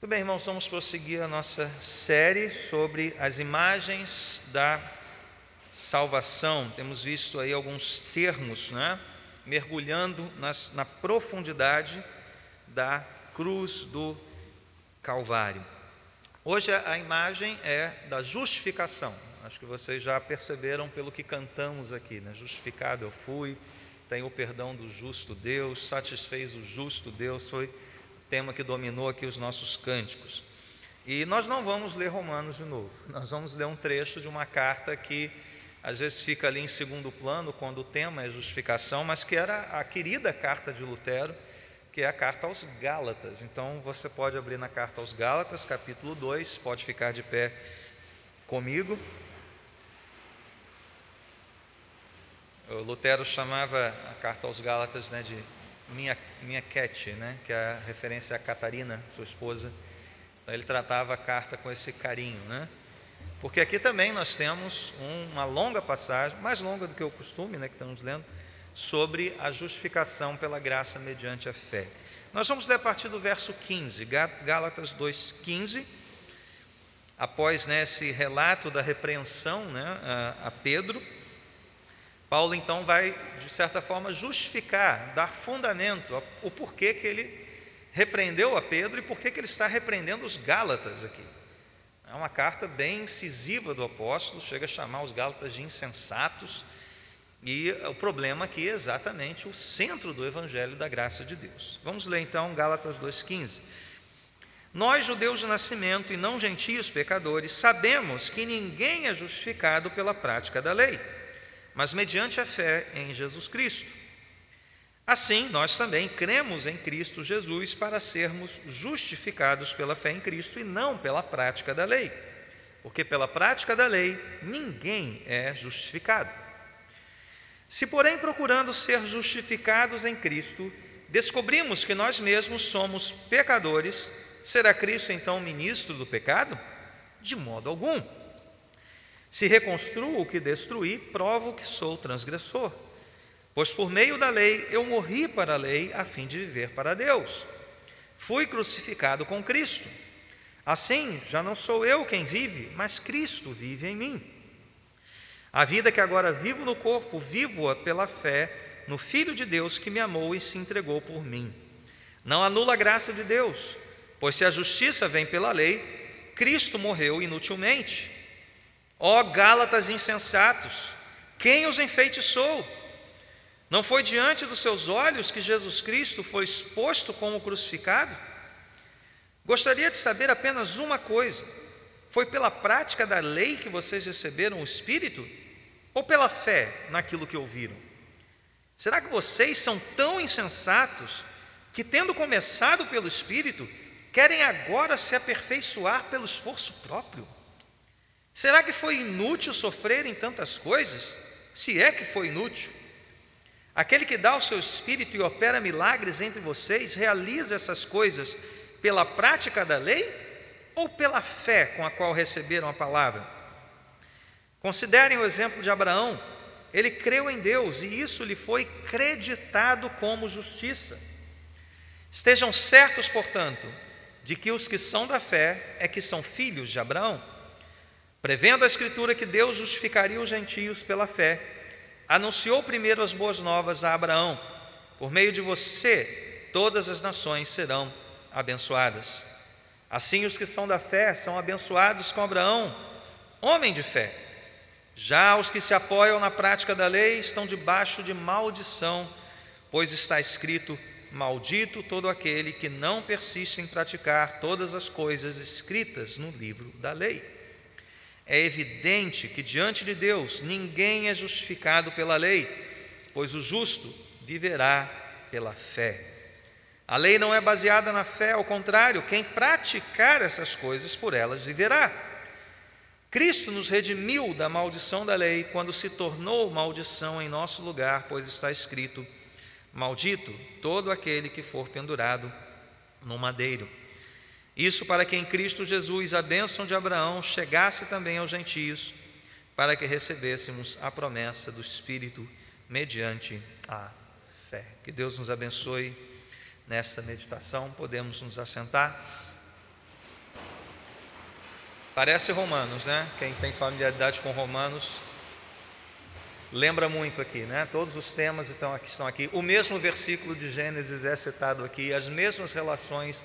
Muito bem, irmãos, vamos prosseguir a nossa série sobre as imagens da salvação. Temos visto aí alguns termos, né? mergulhando nas, na profundidade da cruz do Calvário. Hoje a imagem é da justificação. Acho que vocês já perceberam pelo que cantamos aqui, né? Justificado eu fui, tenho o perdão do justo Deus, satisfez o justo Deus, foi tema que dominou aqui os nossos cânticos. E nós não vamos ler Romanos de novo, nós vamos ler um trecho de uma carta que às vezes fica ali em segundo plano quando o tema é justificação, mas que era a querida carta de Lutero, que é a carta aos Gálatas. Então você pode abrir na carta aos Gálatas, capítulo 2, pode ficar de pé comigo. O Lutero chamava a carta aos Gálatas né, de minha, minha cat, né, que é a referência a Catarina, sua esposa. Então ele tratava a carta com esse carinho. Né? Porque aqui também nós temos uma longa passagem, mais longa do que o costume, né, que estamos lendo, sobre a justificação pela graça mediante a fé. Nós vamos ler a partir do verso 15, Gálatas 2,15. Após né, esse relato da repreensão né, a, a Pedro, Paulo então vai, de certa forma, justificar, dar fundamento o porquê que ele repreendeu a Pedro e porquê que ele está repreendendo os Gálatas aqui. É uma carta bem incisiva do apóstolo, chega a chamar os Gálatas de insensatos, e o problema aqui é exatamente o centro do evangelho da graça de Deus. Vamos ler então Gálatas 2,15. Nós, judeus de nascimento e não gentios pecadores, sabemos que ninguém é justificado pela prática da lei mas mediante a fé em Jesus Cristo. Assim, nós também cremos em Cristo Jesus para sermos justificados pela fé em Cristo e não pela prática da lei, porque pela prática da lei ninguém é justificado. Se, porém, procurando ser justificados em Cristo, descobrimos que nós mesmos somos pecadores, será Cristo então ministro do pecado? De modo algum. Se reconstruo o que destruí, provo que sou transgressor. Pois por meio da lei eu morri para a lei a fim de viver para Deus. Fui crucificado com Cristo. Assim, já não sou eu quem vive, mas Cristo vive em mim. A vida que agora vivo no corpo, vivo-a pela fé no Filho de Deus que me amou e se entregou por mim. Não anula a graça de Deus, pois se a justiça vem pela lei, Cristo morreu inutilmente. Ó Gálatas insensatos, quem os enfeitiçou? Não foi diante dos seus olhos que Jesus Cristo foi exposto como crucificado? Gostaria de saber apenas uma coisa: foi pela prática da lei que vocês receberam o Espírito? Ou pela fé naquilo que ouviram? Será que vocês são tão insensatos que, tendo começado pelo Espírito, querem agora se aperfeiçoar pelo esforço próprio? Será que foi inútil sofrer em tantas coisas? Se é que foi inútil. Aquele que dá o seu espírito e opera milagres entre vocês, realiza essas coisas pela prática da lei ou pela fé com a qual receberam a palavra? Considerem o exemplo de Abraão. Ele creu em Deus e isso lhe foi creditado como justiça. Estejam certos, portanto, de que os que são da fé é que são filhos de Abraão. Prevendo a Escritura que Deus justificaria os gentios pela fé, anunciou primeiro as boas novas a Abraão: por meio de você, todas as nações serão abençoadas. Assim, os que são da fé são abençoados com Abraão, homem de fé. Já os que se apoiam na prática da lei estão debaixo de maldição, pois está escrito: Maldito todo aquele que não persiste em praticar todas as coisas escritas no livro da lei. É evidente que diante de Deus ninguém é justificado pela lei, pois o justo viverá pela fé. A lei não é baseada na fé, ao contrário, quem praticar essas coisas por elas viverá. Cristo nos redimiu da maldição da lei quando se tornou maldição em nosso lugar, pois está escrito: Maldito todo aquele que for pendurado no madeiro. Isso para que em Cristo Jesus a bênção de Abraão chegasse também aos gentios, para que recebêssemos a promessa do Espírito mediante a fé. Que Deus nos abençoe nesta meditação. Podemos nos assentar. Parece Romanos, né? Quem tem familiaridade com Romanos lembra muito aqui, né? Todos os temas estão aqui, estão aqui. O mesmo versículo de Gênesis é citado aqui, as mesmas relações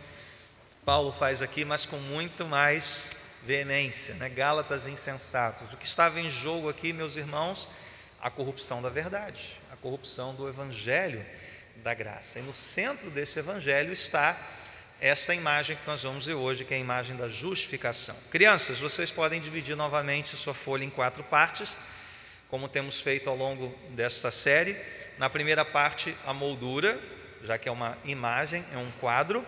Paulo faz aqui, mas com muito mais veemência, né? Gálatas insensatos. O que estava em jogo aqui, meus irmãos, a corrupção da verdade, a corrupção do evangelho da graça. E no centro desse evangelho está essa imagem que nós vamos ver hoje, que é a imagem da justificação. Crianças, vocês podem dividir novamente sua folha em quatro partes, como temos feito ao longo desta série. Na primeira parte, a moldura, já que é uma imagem, é um quadro.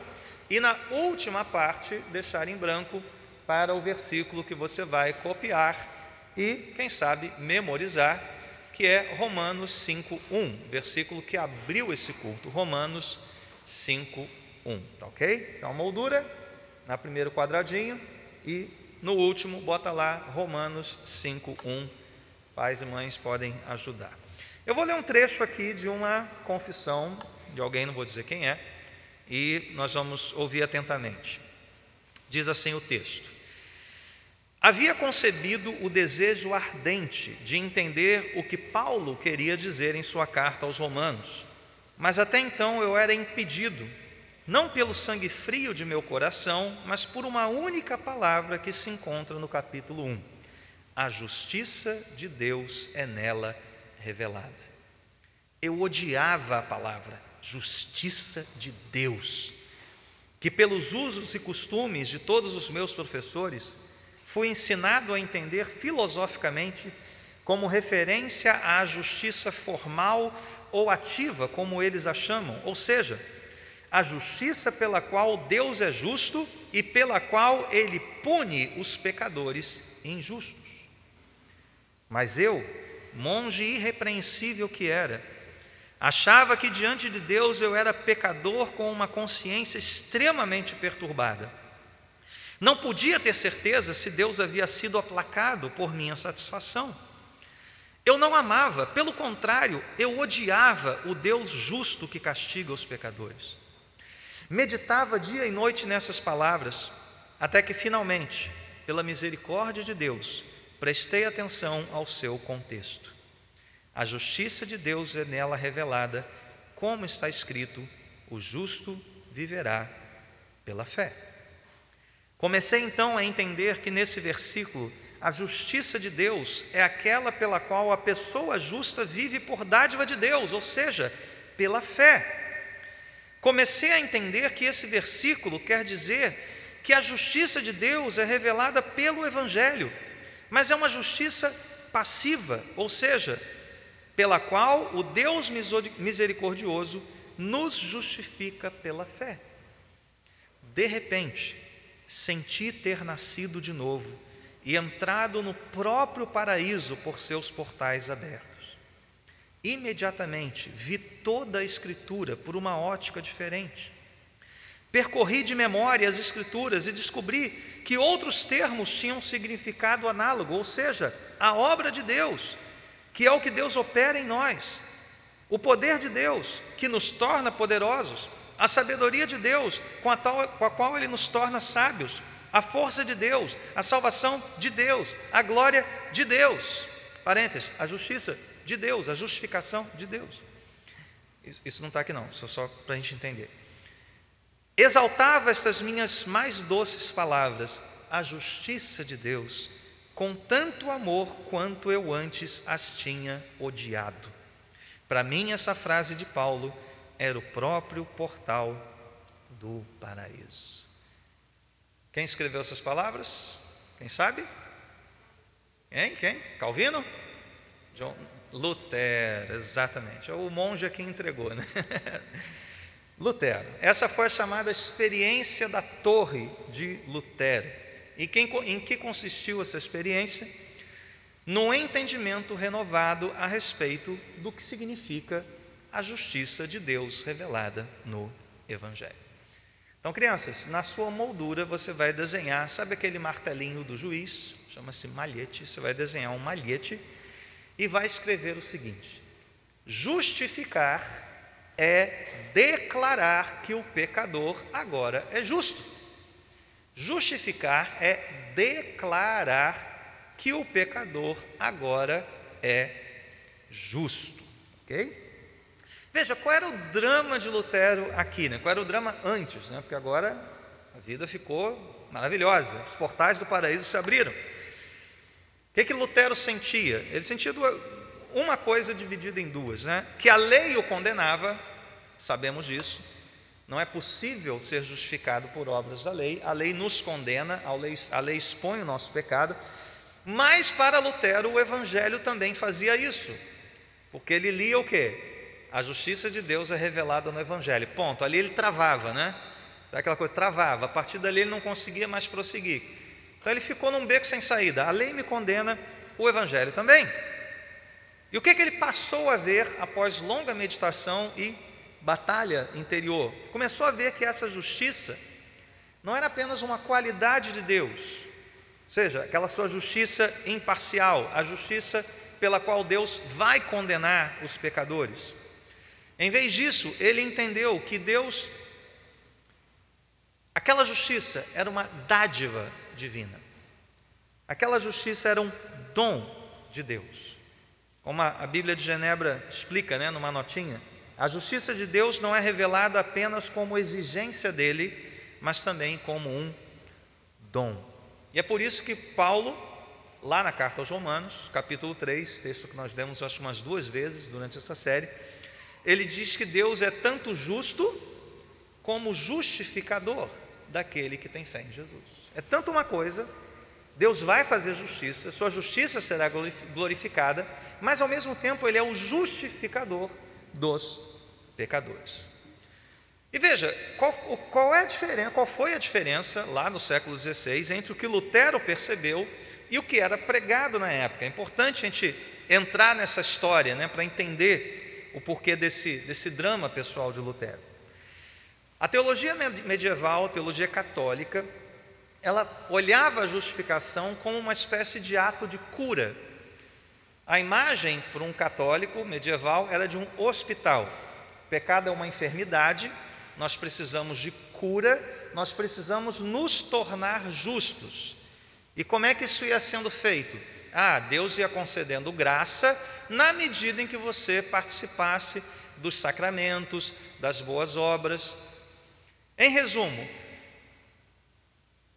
E na última parte, deixar em branco para o versículo que você vai copiar e, quem sabe, memorizar, que é Romanos 5:1, versículo que abriu esse culto, Romanos 5:1, tá OK? Então, moldura na primeiro quadradinho e no último bota lá Romanos 5:1. Pais e mães podem ajudar. Eu vou ler um trecho aqui de uma confissão de alguém, não vou dizer quem é, e nós vamos ouvir atentamente. Diz assim o texto: Havia concebido o desejo ardente de entender o que Paulo queria dizer em sua carta aos Romanos, mas até então eu era impedido, não pelo sangue frio de meu coração, mas por uma única palavra que se encontra no capítulo 1: A justiça de Deus é nela revelada. Eu odiava a palavra justiça de Deus, que pelos usos e costumes de todos os meus professores, fui ensinado a entender filosoficamente como referência à justiça formal ou ativa, como eles a chamam, ou seja, a justiça pela qual Deus é justo e pela qual ele pune os pecadores injustos. Mas eu, monge irrepreensível que era, Achava que diante de Deus eu era pecador com uma consciência extremamente perturbada. Não podia ter certeza se Deus havia sido aplacado por minha satisfação. Eu não amava, pelo contrário, eu odiava o Deus justo que castiga os pecadores. Meditava dia e noite nessas palavras, até que finalmente, pela misericórdia de Deus, prestei atenção ao seu contexto. A justiça de Deus é nela revelada, como está escrito: o justo viverá pela fé. Comecei então a entender que nesse versículo a justiça de Deus é aquela pela qual a pessoa justa vive por dádiva de Deus, ou seja, pela fé. Comecei a entender que esse versículo quer dizer que a justiça de Deus é revelada pelo Evangelho, mas é uma justiça passiva, ou seja, pela qual o Deus misericordioso nos justifica pela fé. De repente, senti ter nascido de novo e entrado no próprio paraíso por seus portais abertos. Imediatamente vi toda a Escritura por uma ótica diferente. Percorri de memória as Escrituras e descobri que outros termos tinham significado análogo, ou seja, a obra de Deus que é o que Deus opera em nós, o poder de Deus que nos torna poderosos, a sabedoria de Deus com a, tal, com a qual Ele nos torna sábios, a força de Deus, a salvação de Deus, a glória de Deus. Parênteses, a justiça de Deus, a justificação de Deus. Isso não está aqui não, só, só para a gente entender. Exaltava estas minhas mais doces palavras, a justiça de Deus com tanto amor quanto eu antes as tinha odiado. Para mim, essa frase de Paulo era o próprio portal do paraíso. Quem escreveu essas palavras? Quem sabe? Quem? Quem? Calvino? John Lutero, exatamente. É o monge que entregou, né? Lutero. Essa foi a chamada experiência da torre de Lutero. E quem, em que consistiu essa experiência? No entendimento renovado a respeito do que significa a justiça de Deus revelada no Evangelho. Então, crianças, na sua moldura você vai desenhar, sabe aquele martelinho do juiz? Chama-se malhete. Você vai desenhar um malhete e vai escrever o seguinte: justificar é declarar que o pecador agora é justo. Justificar é declarar que o pecador agora é justo. Ok? Veja, qual era o drama de Lutero aqui? Né? Qual era o drama antes? Né? Porque agora a vida ficou maravilhosa, os portais do paraíso se abriram. O que, que Lutero sentia? Ele sentia uma coisa dividida em duas, né? que a lei o condenava, sabemos disso, não é possível ser justificado por obras da lei, a lei nos condena, a lei, a lei expõe o nosso pecado, mas para Lutero o Evangelho também fazia isso, porque ele lia o que? A justiça de Deus é revelada no Evangelho, ponto. Ali ele travava, né? Aquela coisa, travava, a partir dali ele não conseguia mais prosseguir. Então ele ficou num beco sem saída. A lei me condena, o Evangelho também. E o que, que ele passou a ver após longa meditação e batalha interior? Começou a ver que essa justiça não era apenas uma qualidade de Deus, ou seja, aquela sua justiça imparcial, a justiça pela qual Deus vai condenar os pecadores. Em vez disso, ele entendeu que Deus, aquela justiça era uma dádiva divina, aquela justiça era um dom de Deus. Como a Bíblia de Genebra explica, né, numa notinha, a justiça de Deus não é revelada apenas como exigência dele, mas também como um dom. E é por isso que Paulo, lá na carta aos Romanos, capítulo 3, texto que nós demos acho umas duas vezes durante essa série, ele diz que Deus é tanto justo como justificador daquele que tem fé em Jesus. É tanto uma coisa Deus vai fazer justiça, sua justiça será glorificada, mas ao mesmo tempo ele é o justificador dos pecadores. E veja, qual, qual é a diferença, qual foi a diferença lá no século XVI entre o que Lutero percebeu e o que era pregado na época? É importante a gente entrar nessa história né, para entender o porquê desse, desse drama pessoal de Lutero. A teologia medieval, a teologia católica, ela olhava a justificação como uma espécie de ato de cura. A imagem para um católico medieval era de um hospital. Pecado é uma enfermidade, nós precisamos de cura, nós precisamos nos tornar justos. E como é que isso ia sendo feito? Ah, Deus ia concedendo graça na medida em que você participasse dos sacramentos, das boas obras. Em resumo,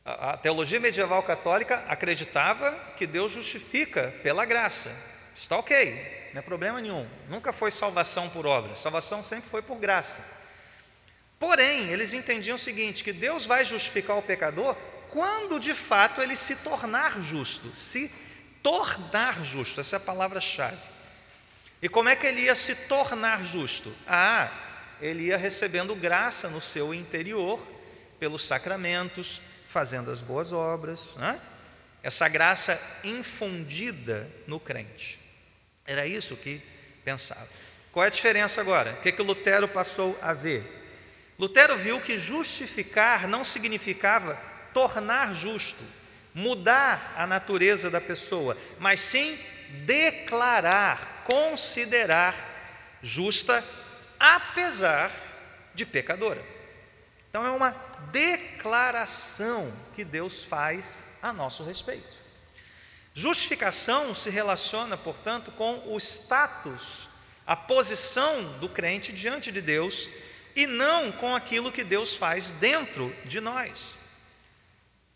a teologia medieval católica acreditava que Deus justifica pela graça. Está ok, não é problema nenhum. Nunca foi salvação por obra, salvação sempre foi por graça. Porém, eles entendiam o seguinte: que Deus vai justificar o pecador quando de fato ele se tornar justo, se tornar justo, essa é a palavra-chave. E como é que ele ia se tornar justo? Ah, ele ia recebendo graça no seu interior, pelos sacramentos, fazendo as boas obras, né? essa graça infundida no crente. Era isso que pensava. Qual é a diferença agora? O que, é que Lutero passou a ver? Lutero viu que justificar não significava tornar justo, mudar a natureza da pessoa, mas sim declarar, considerar justa, apesar de pecadora. Então é uma declaração que Deus faz a nosso respeito. Justificação se relaciona, portanto, com o status, a posição do crente diante de Deus e não com aquilo que Deus faz dentro de nós.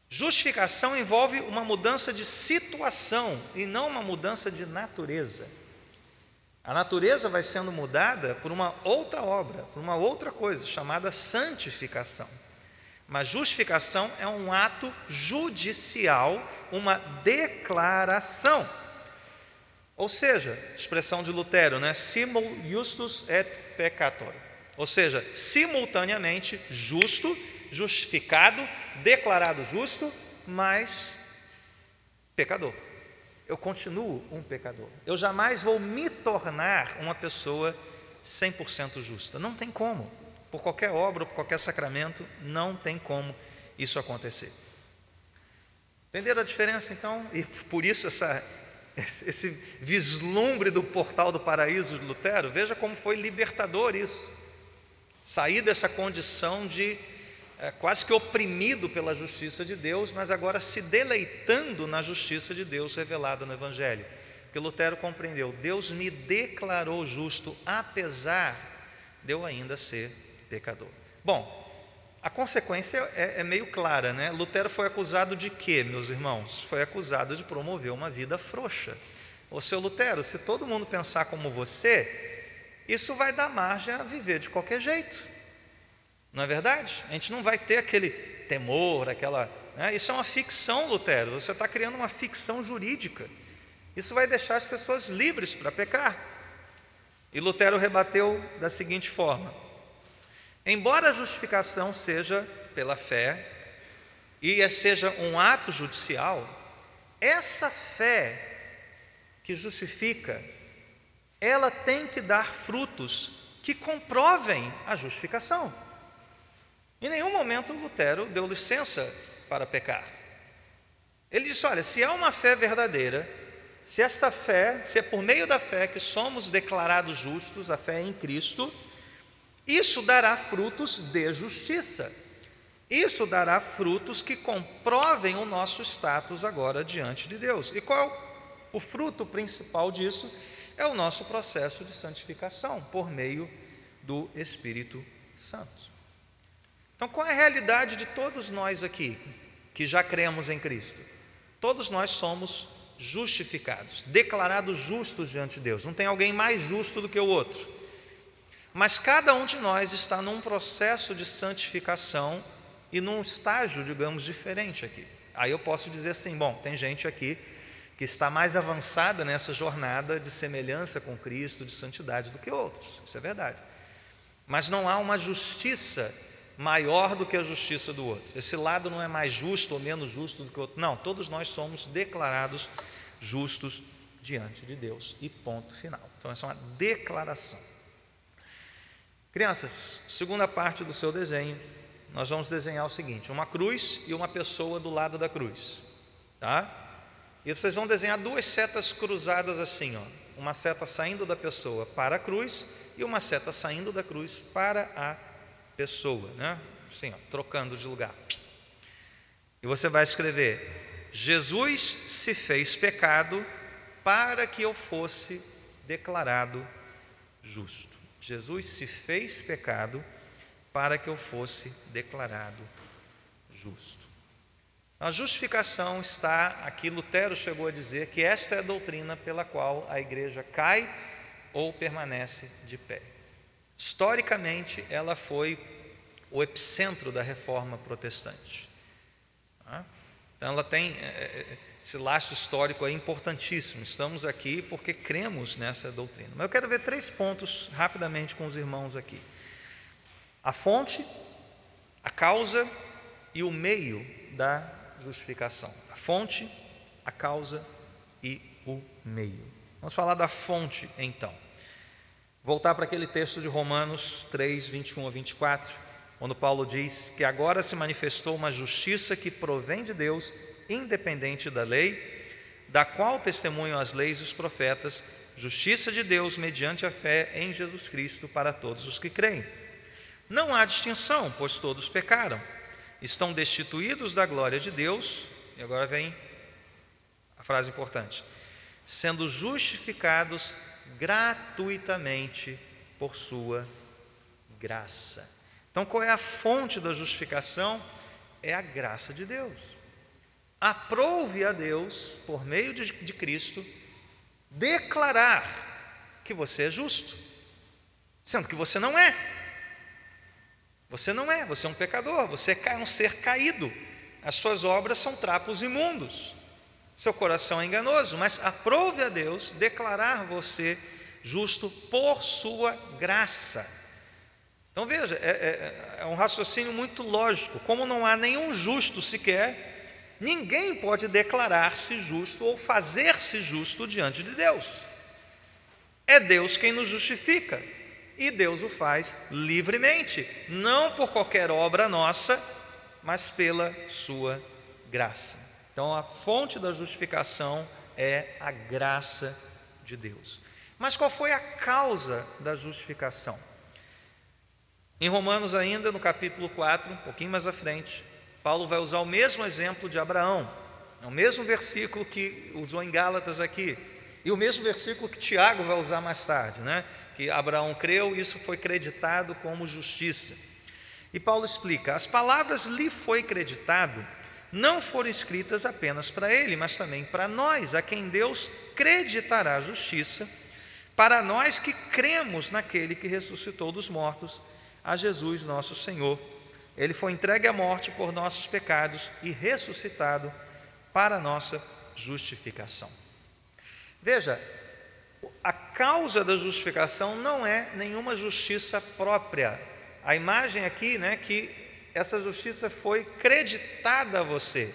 Justificação envolve uma mudança de situação e não uma mudança de natureza. A natureza vai sendo mudada por uma outra obra, por uma outra coisa, chamada santificação. Mas justificação é um ato judicial, uma declaração. Ou seja, expressão de Lutero, né? Simul justus et peccator. Ou seja, simultaneamente justo, justificado, declarado justo, mas pecador. Eu continuo um pecador. Eu jamais vou me tornar uma pessoa 100% justa. Não tem como por qualquer obra, por qualquer sacramento, não tem como isso acontecer. Entenderam a diferença então? E por isso essa, esse vislumbre do portal do paraíso de Lutero, veja como foi libertador isso. Sair dessa condição de é, quase que oprimido pela justiça de Deus, mas agora se deleitando na justiça de Deus revelada no Evangelho. Porque Lutero compreendeu: Deus me declarou justo, apesar de eu ainda ser pecador. Bom, a consequência é, é, meio clara, né? Lutero foi acusado de quê, meus irmãos? Foi acusado de promover uma vida frouxa. Ô seu Lutero, se todo mundo pensar como você, isso vai dar margem a viver de qualquer jeito. Não é verdade? A gente não vai ter aquele temor, aquela. Né? Isso é uma ficção, Lutero. Você está criando uma ficção jurídica. Isso vai deixar as pessoas livres para pecar. E Lutero rebateu da seguinte forma: embora a justificação seja pela fé e seja um ato judicial, essa fé que justifica, ela tem que dar frutos que comprovem a justificação. Em nenhum momento Lutero deu licença para pecar. Ele disse: olha, se há uma fé verdadeira, se esta fé, se é por meio da fé que somos declarados justos, a fé em Cristo, isso dará frutos de justiça. Isso dará frutos que comprovem o nosso status agora diante de Deus. E qual o fruto principal disso? É o nosso processo de santificação por meio do Espírito Santo. Então, qual é a realidade de todos nós aqui que já cremos em Cristo? Todos nós somos justificados, declarados justos diante de Deus. Não tem alguém mais justo do que o outro. Mas cada um de nós está num processo de santificação e num estágio, digamos, diferente aqui. Aí eu posso dizer assim: bom, tem gente aqui que está mais avançada nessa jornada de semelhança com Cristo, de santidade do que outros. Isso é verdade. Mas não há uma justiça maior do que a justiça do outro. Esse lado não é mais justo ou menos justo do que o outro. Não, todos nós somos declarados justos diante de Deus. E ponto final. Então, essa é uma declaração. Crianças, segunda parte do seu desenho, nós vamos desenhar o seguinte: uma cruz e uma pessoa do lado da cruz. Tá? E vocês vão desenhar duas setas cruzadas assim, ó. Uma seta saindo da pessoa para a cruz e uma seta saindo da cruz para a pessoa, né? Assim, ó, trocando de lugar. E você vai escrever: Jesus se fez pecado para que eu fosse declarado justo. Jesus se fez pecado para que eu fosse declarado justo. A justificação está aqui, Lutero chegou a dizer que esta é a doutrina pela qual a igreja cai ou permanece de pé. Historicamente, ela foi o epicentro da reforma protestante. Tá? Então, ela tem é, é, esse laço histórico é importantíssimo. Estamos aqui porque cremos nessa doutrina. Mas eu quero ver três pontos rapidamente com os irmãos aqui: a fonte, a causa e o meio da justificação. A fonte, a causa e o meio. Vamos falar da fonte então. Voltar para aquele texto de Romanos 3, 21 a 24, quando Paulo diz que agora se manifestou uma justiça que provém de Deus, independente da lei, da qual testemunham as leis e os profetas, justiça de Deus mediante a fé em Jesus Cristo para todos os que creem. Não há distinção, pois todos pecaram, estão destituídos da glória de Deus, e agora vem a frase importante, sendo justificados gratuitamente por sua graça. Então, qual é a fonte da justificação? É a graça de Deus. Aprove a Deus, por meio de, de Cristo, declarar que você é justo, sendo que você não é. Você não é, você é um pecador, você é um ser caído. As suas obras são trapos imundos. Seu coração é enganoso, mas aprove a Deus declarar você justo por sua graça. Então veja, é, é, é, um raciocínio muito lógico. Como não há nenhum justo sequer, ninguém pode declarar-se justo ou fazer-se justo diante de Deus. É Deus quem nos justifica e Deus o faz livremente, não por qualquer obra nossa, mas pela sua graça. Então a fonte da justificação é a graça de Deus. Mas qual foi a causa da justificação? Em Romanos, ainda, no capítulo 4, um pouquinho mais à frente, Paulo vai usar o mesmo exemplo de Abraão, é o mesmo versículo que usou em Gálatas aqui, e o mesmo versículo que Tiago vai usar mais tarde, né? que Abraão creu, isso foi creditado como justiça. E Paulo explica: as palavras lhe foi creditado não foram escritas apenas para ele, mas também para nós, a quem Deus creditará a justiça, para nós que cremos naquele que ressuscitou dos mortos, a Jesus nosso Senhor. Ele foi entregue à morte por nossos pecados e ressuscitado para nossa justificação. Veja, a causa da justificação não é nenhuma justiça própria. A imagem aqui, né, que essa justiça foi creditada a você.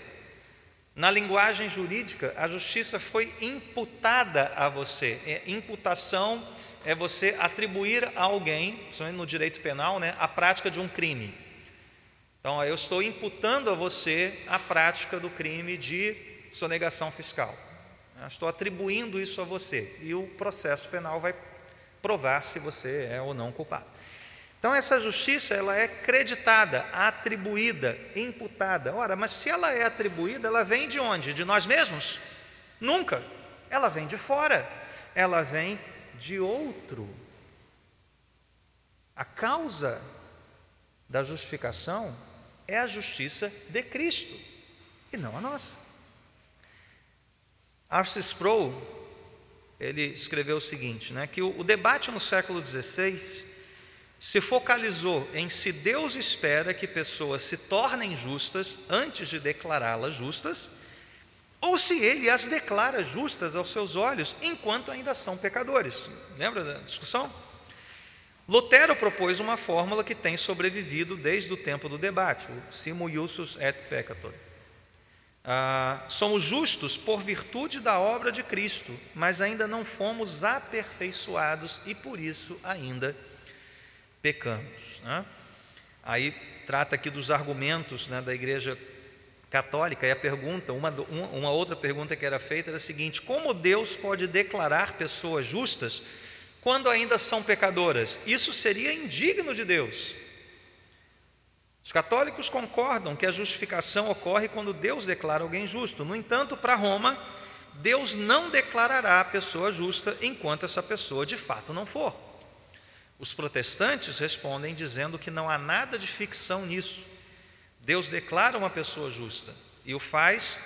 Na linguagem jurídica, a justiça foi imputada a você. É, imputação é você atribuir a alguém, principalmente no direito penal, né, a prática de um crime. Então, eu estou imputando a você a prática do crime de sonegação fiscal. Estou atribuindo isso a você e o processo penal vai provar se você é ou não culpado. Então essa justiça ela é creditada, atribuída, imputada. Ora, mas se ela é atribuída, ela vem de onde? De nós mesmos? Nunca. Ela vem de fora. Ela vem de outro. A causa da justificação é a justiça de Cristo e não a nossa. Arce Sproul, ele escreveu o seguinte, né, que o, o debate no século XVI se focalizou em se Deus espera que pessoas se tornem justas antes de declará-las justas, ou se ele as declara justas aos seus olhos enquanto ainda são pecadores. Lembra da discussão? Lutero propôs uma fórmula que tem sobrevivido desde o tempo do debate, o Simo Iussus et Peccator. Ah, somos justos por virtude da obra de Cristo, mas ainda não fomos aperfeiçoados e por isso ainda pecamos. Né? Aí trata aqui dos argumentos né, da Igreja Católica e a pergunta, uma, uma outra pergunta que era feita era a seguinte: como Deus pode declarar pessoas justas quando ainda são pecadoras? Isso seria indigno de Deus. Os católicos concordam que a justificação ocorre quando Deus declara alguém justo. No entanto, para Roma, Deus não declarará a pessoa justa enquanto essa pessoa de fato não for. Os protestantes respondem dizendo que não há nada de ficção nisso. Deus declara uma pessoa justa e o faz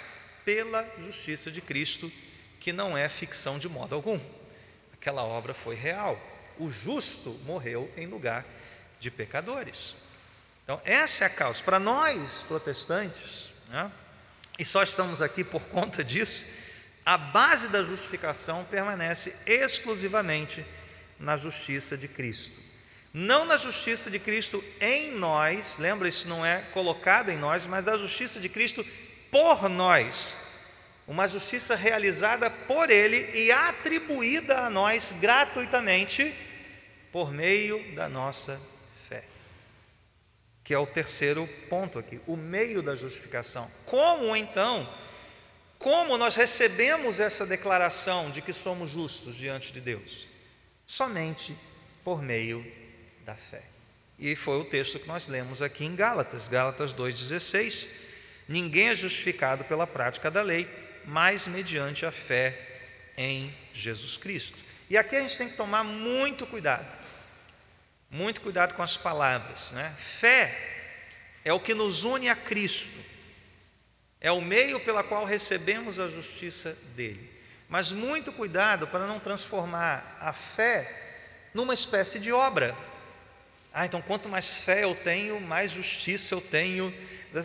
pela justiça de Cristo, que não é ficção de modo algum. Aquela obra foi real. O justo morreu em lugar de pecadores. Então, essa é a causa. Para nós, protestantes, né, e só estamos aqui por conta disso, a base da justificação permanece exclusivamente na justiça de Cristo. Não na justiça de Cristo em nós, lembra, isso não é colocado em nós, mas a justiça de Cristo por nós. Uma justiça realizada por Ele e atribuída a nós gratuitamente por meio da nossa que é o terceiro ponto aqui, o meio da justificação. Como então, como nós recebemos essa declaração de que somos justos diante de Deus? Somente por meio da fé. E foi o texto que nós lemos aqui em Gálatas, Gálatas 2,16. Ninguém é justificado pela prática da lei, mas mediante a fé em Jesus Cristo. E aqui a gente tem que tomar muito cuidado muito cuidado com as palavras. Né? Fé é o que nos une a Cristo, é o meio pela qual recebemos a justiça dele. Mas muito cuidado para não transformar a fé numa espécie de obra. Ah, então quanto mais fé eu tenho, mais justiça eu tenho.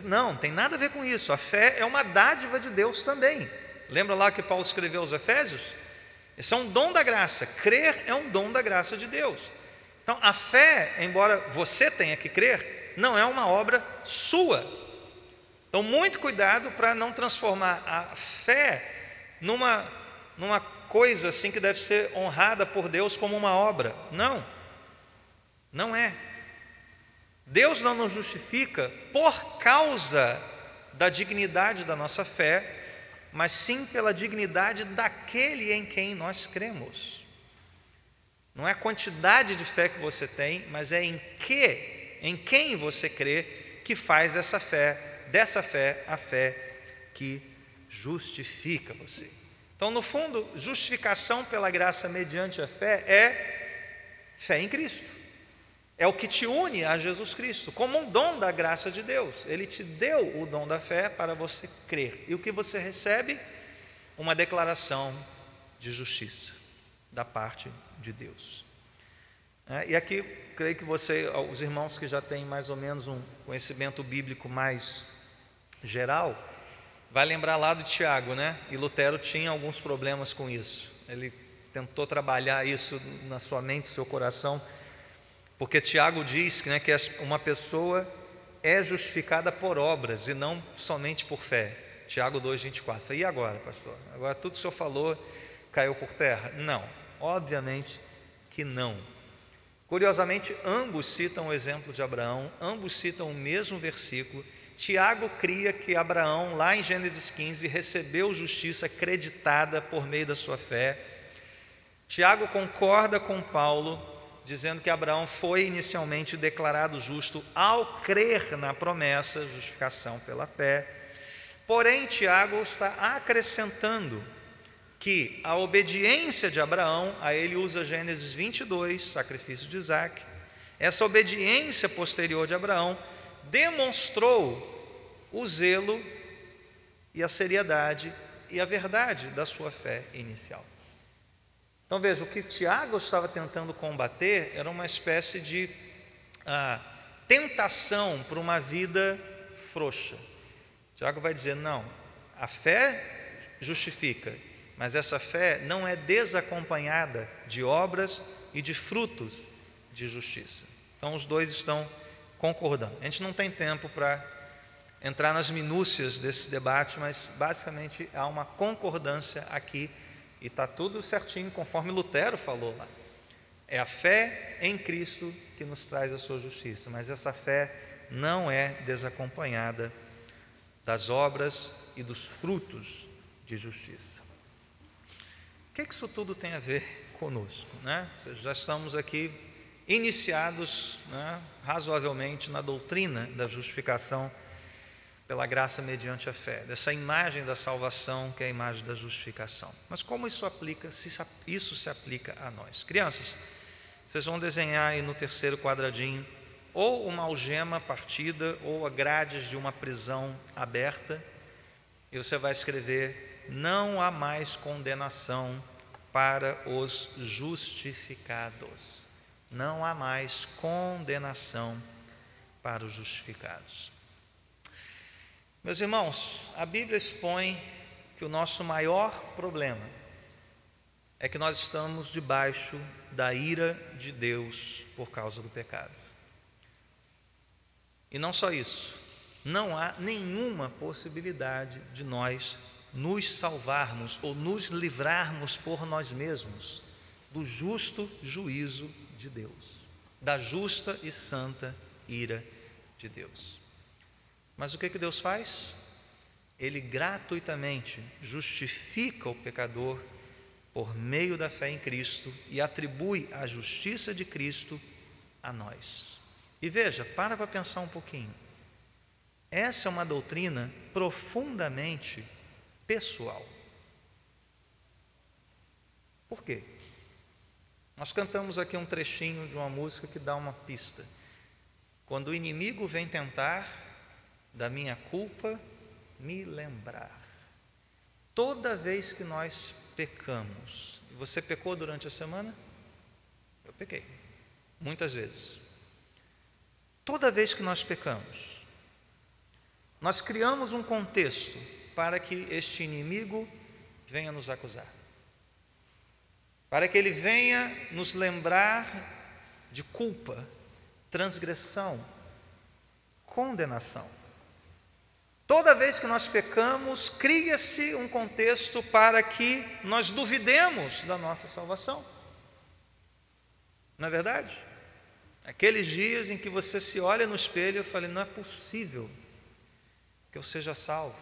Não, tem nada a ver com isso. A fé é uma dádiva de Deus também. Lembra lá que Paulo escreveu aos Efésios? Esse é um dom da graça. Crer é um dom da graça de Deus. Então, a fé, embora você tenha que crer, não é uma obra sua. Então, muito cuidado para não transformar a fé numa, numa coisa assim que deve ser honrada por Deus como uma obra. Não, não é. Deus não nos justifica por causa da dignidade da nossa fé, mas sim pela dignidade daquele em quem nós cremos. Não é a quantidade de fé que você tem, mas é em que em quem você crê, que faz essa fé, dessa fé, a fé que justifica você. Então, no fundo, justificação pela graça mediante a fé é fé em Cristo. É o que te une a Jesus Cristo, como um dom da graça de Deus. Ele te deu o dom da fé para você crer. E o que você recebe? Uma declaração de justiça da parte de Deus. É, e aqui, creio que você, os irmãos que já têm mais ou menos um conhecimento bíblico mais geral, vai lembrar lá do Tiago, né? E Lutero tinha alguns problemas com isso. Ele tentou trabalhar isso na sua mente, seu coração porque Tiago diz né, que uma pessoa é justificada por obras e não somente por fé. Tiago 2,24. E agora, pastor? Agora tudo que o senhor falou caiu por terra? Não, obviamente que não. Curiosamente, ambos citam o exemplo de Abraão, ambos citam o mesmo versículo. Tiago cria que Abraão, lá em Gênesis 15, recebeu justiça acreditada por meio da sua fé. Tiago concorda com Paulo dizendo que Abraão foi inicialmente declarado justo ao crer na promessa, justificação pela fé. Porém, Tiago está acrescentando que a obediência de Abraão, a ele usa Gênesis 22, sacrifício de Isaac, essa obediência posterior de Abraão demonstrou o zelo e a seriedade e a verdade da sua fé inicial. Então veja, o que Tiago estava tentando combater era uma espécie de ah, tentação para uma vida frouxa. Tiago vai dizer: não, a fé justifica, mas essa fé não é desacompanhada de obras e de frutos de justiça. Então os dois estão concordando. A gente não tem tempo para entrar nas minúcias desse debate, mas basicamente há uma concordância aqui e está tudo certinho, conforme Lutero falou lá. É a fé em Cristo que nos traz a sua justiça, mas essa fé não é desacompanhada das obras e dos frutos de justiça. O que, é que isso tudo tem a ver conosco? Né? Já estamos aqui iniciados né, razoavelmente na doutrina da justificação pela graça mediante a fé, dessa imagem da salvação que é a imagem da justificação. Mas como isso aplica, se isso se aplica a nós? Crianças, vocês vão desenhar aí no terceiro quadradinho ou uma algema partida ou a grades de uma prisão aberta, e você vai escrever: não há mais condenação para os justificados. Não há mais condenação para os justificados. Meus irmãos, a Bíblia expõe que o nosso maior problema é que nós estamos debaixo da ira de Deus por causa do pecado. E não só isso, não há nenhuma possibilidade de nós nos salvarmos ou nos livrarmos por nós mesmos do justo juízo de Deus, da justa e santa ira de Deus. Mas o que, que Deus faz? Ele gratuitamente justifica o pecador por meio da fé em Cristo e atribui a justiça de Cristo a nós. E veja, para para pensar um pouquinho. Essa é uma doutrina profundamente pessoal. Por quê? Nós cantamos aqui um trechinho de uma música que dá uma pista. Quando o inimigo vem tentar, da minha culpa me lembrar. Toda vez que nós pecamos, você pecou durante a semana? Eu pequei, muitas vezes. Toda vez que nós pecamos, nós criamos um contexto para que este inimigo venha nos acusar, para que ele venha nos lembrar de culpa, transgressão, condenação. Toda vez que nós pecamos, cria-se um contexto para que nós duvidemos da nossa salvação. Não é verdade? Aqueles dias em que você se olha no espelho e fala: não é possível que eu seja salvo.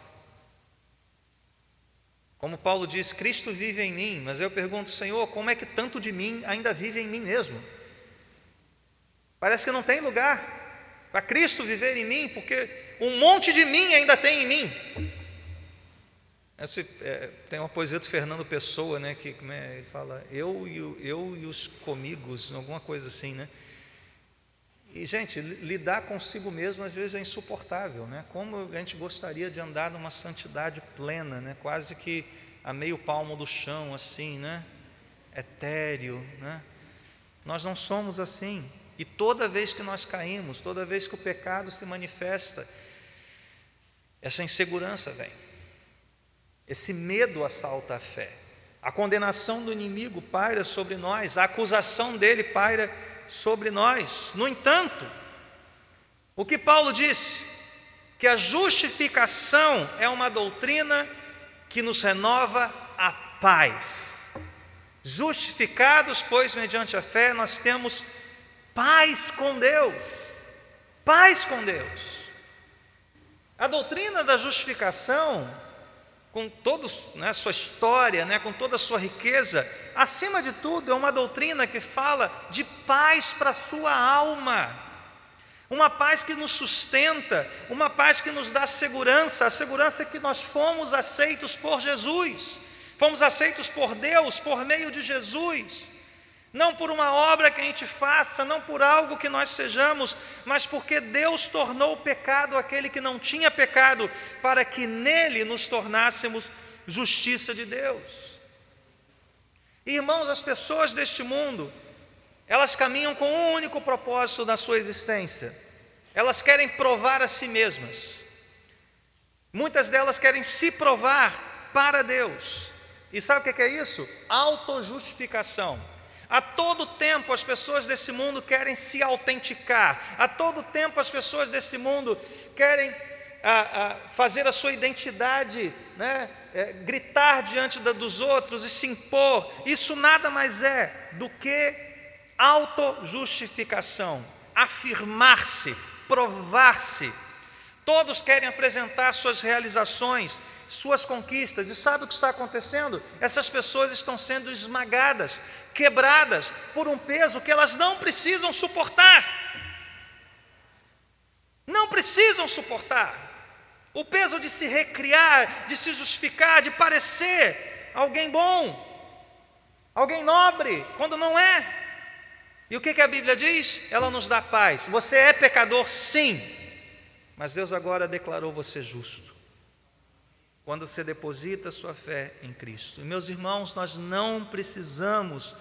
Como Paulo diz, Cristo vive em mim, mas eu pergunto, Senhor, como é que tanto de mim ainda vive em mim mesmo? Parece que não tem lugar para Cristo viver em mim, porque um monte de mim ainda tem em mim. É, tem uma poesia do Fernando Pessoa, né, que é, ele fala eu e, eu e os comigos, alguma coisa assim, né? E, gente, lidar consigo mesmo às vezes é insuportável, né? Como a gente gostaria de andar numa santidade plena, né? Quase que a meio palmo do chão, assim, né? Etéreo, né? Nós não somos assim. E toda vez que nós caímos, toda vez que o pecado se manifesta, essa insegurança vem. Esse medo assalta a fé. A condenação do inimigo paira sobre nós, a acusação dele paira sobre nós. No entanto, o que Paulo disse, que a justificação é uma doutrina que nos renova a paz. Justificados, pois, mediante a fé, nós temos paz com Deus. Paz com Deus. A doutrina da justificação com toda né, a sua história, né, com toda a sua riqueza, acima de tudo, é uma doutrina que fala de paz para a sua alma. Uma paz que nos sustenta, uma paz que nos dá segurança, a segurança que nós fomos aceitos por Jesus, fomos aceitos por Deus por meio de Jesus não por uma obra que a gente faça, não por algo que nós sejamos, mas porque Deus tornou o pecado aquele que não tinha pecado, para que nele nos tornássemos justiça de Deus. Irmãos, as pessoas deste mundo, elas caminham com um único propósito na sua existência, elas querem provar a si mesmas, muitas delas querem se provar para Deus, e sabe o que é isso? Autojustificação. A todo tempo as pessoas desse mundo querem se autenticar, a todo tempo as pessoas desse mundo querem a, a fazer a sua identidade, né, é, gritar diante da, dos outros e se impor. Isso nada mais é do que autojustificação, afirmar-se, provar-se. Todos querem apresentar suas realizações, suas conquistas, e sabe o que está acontecendo? Essas pessoas estão sendo esmagadas, quebradas por um peso que elas não precisam suportar. Não precisam suportar. O peso de se recriar, de se justificar, de parecer alguém bom, alguém nobre, quando não é. E o que, a Bíblia diz? Ela nos dá paz. Você é pecador, sim, mas Deus agora declarou você justo quando você deposita sua fé em Cristo. E meus irmãos, nós não precisamos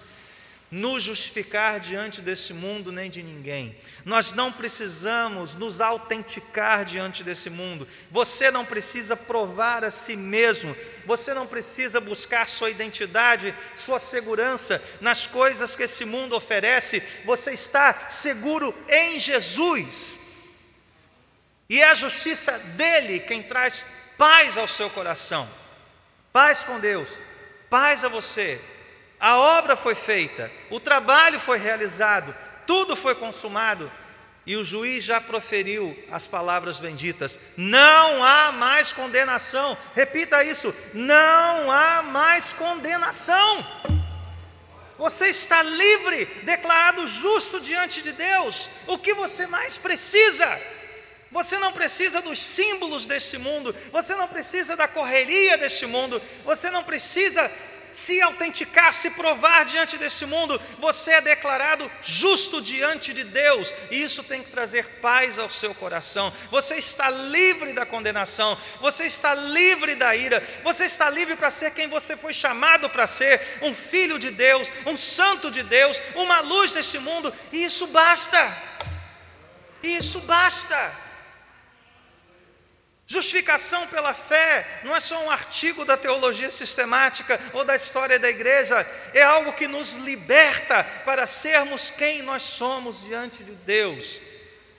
nos justificar diante desse mundo nem de ninguém. Nós não precisamos nos autenticar diante desse mundo. Você não precisa provar a si mesmo. Você não precisa buscar sua identidade, sua segurança nas coisas que esse mundo oferece. Você está seguro em Jesus. E é a justiça dele quem traz paz ao seu coração, paz com Deus, paz a você. A obra foi feita, o trabalho foi realizado, tudo foi consumado, e o juiz já proferiu as palavras benditas: não há mais condenação. Repita isso: não há mais condenação. Você está livre, declarado justo diante de Deus. O que você mais precisa? Você não precisa dos símbolos deste mundo, você não precisa da correria deste mundo, você não precisa se autenticar, se provar diante deste mundo, você é declarado justo diante de Deus, e isso tem que trazer paz ao seu coração. Você está livre da condenação, você está livre da ira, você está livre para ser quem você foi chamado para ser, um filho de Deus, um santo de Deus, uma luz deste mundo, e isso basta. Isso basta. Justificação pela fé não é só um artigo da teologia sistemática ou da história da igreja, é algo que nos liberta para sermos quem nós somos diante de Deus,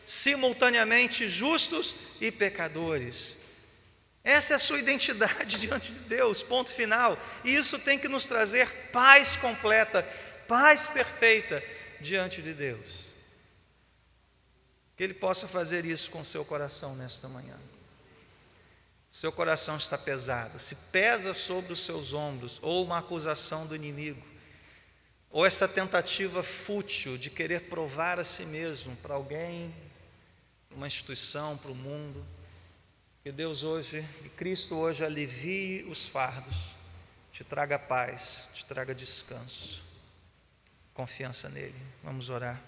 simultaneamente justos e pecadores. Essa é a sua identidade diante de Deus, ponto final. E isso tem que nos trazer paz completa, paz perfeita diante de Deus. Que Ele possa fazer isso com seu coração nesta manhã seu coração está pesado, se pesa sobre os seus ombros, ou uma acusação do inimigo, ou essa tentativa fútil de querer provar a si mesmo para alguém, uma instituição, para o mundo. Que Deus hoje, que Cristo hoje alivie os fardos, te traga paz, te traga descanso, confiança nele. Vamos orar.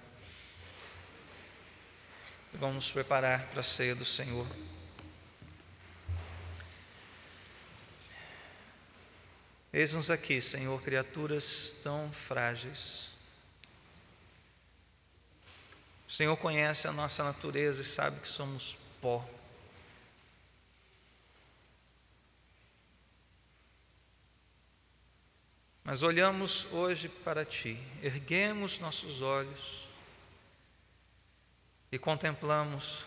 E vamos nos preparar para a ceia do Senhor. Eis-nos aqui, Senhor, criaturas tão frágeis. O Senhor conhece a nossa natureza e sabe que somos pó. Mas olhamos hoje para Ti, erguemos nossos olhos e contemplamos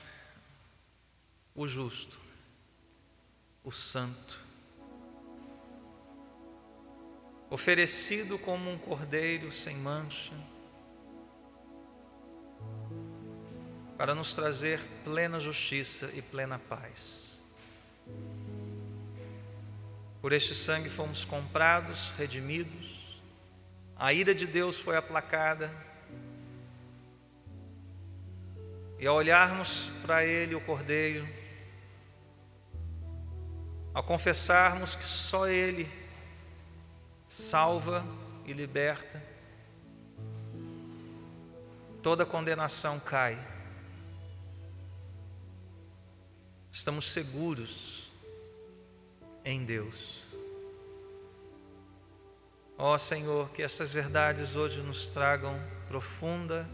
o justo, o santo, oferecido como um cordeiro sem mancha, para nos trazer plena justiça e plena paz. Por este sangue fomos comprados, redimidos, a ira de Deus foi aplacada, e ao olharmos para Ele, o Cordeiro, ao confessarmos que só Ele salva e liberta, toda condenação cai. Estamos seguros em Deus. Ó Senhor, que essas verdades hoje nos tragam profunda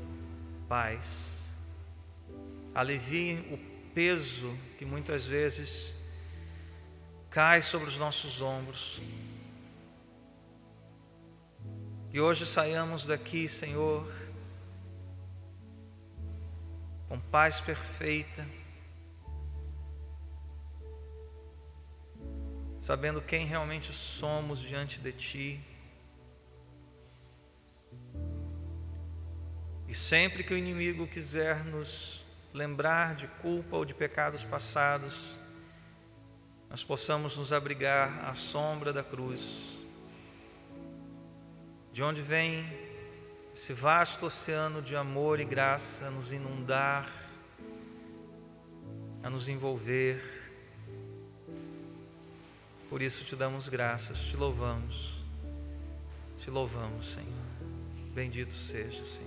paz, aliviem o peso que muitas vezes cai sobre os nossos ombros. Que hoje saiamos daqui, Senhor, com paz perfeita, sabendo quem realmente somos diante de Ti. E sempre que o inimigo quiser nos lembrar de culpa ou de pecados passados, nós possamos nos abrigar à sombra da cruz, de onde vem esse vasto oceano de amor e graça a nos inundar, a nos envolver. Por isso te damos graças, te louvamos, te louvamos, Senhor. Bendito seja, Senhor.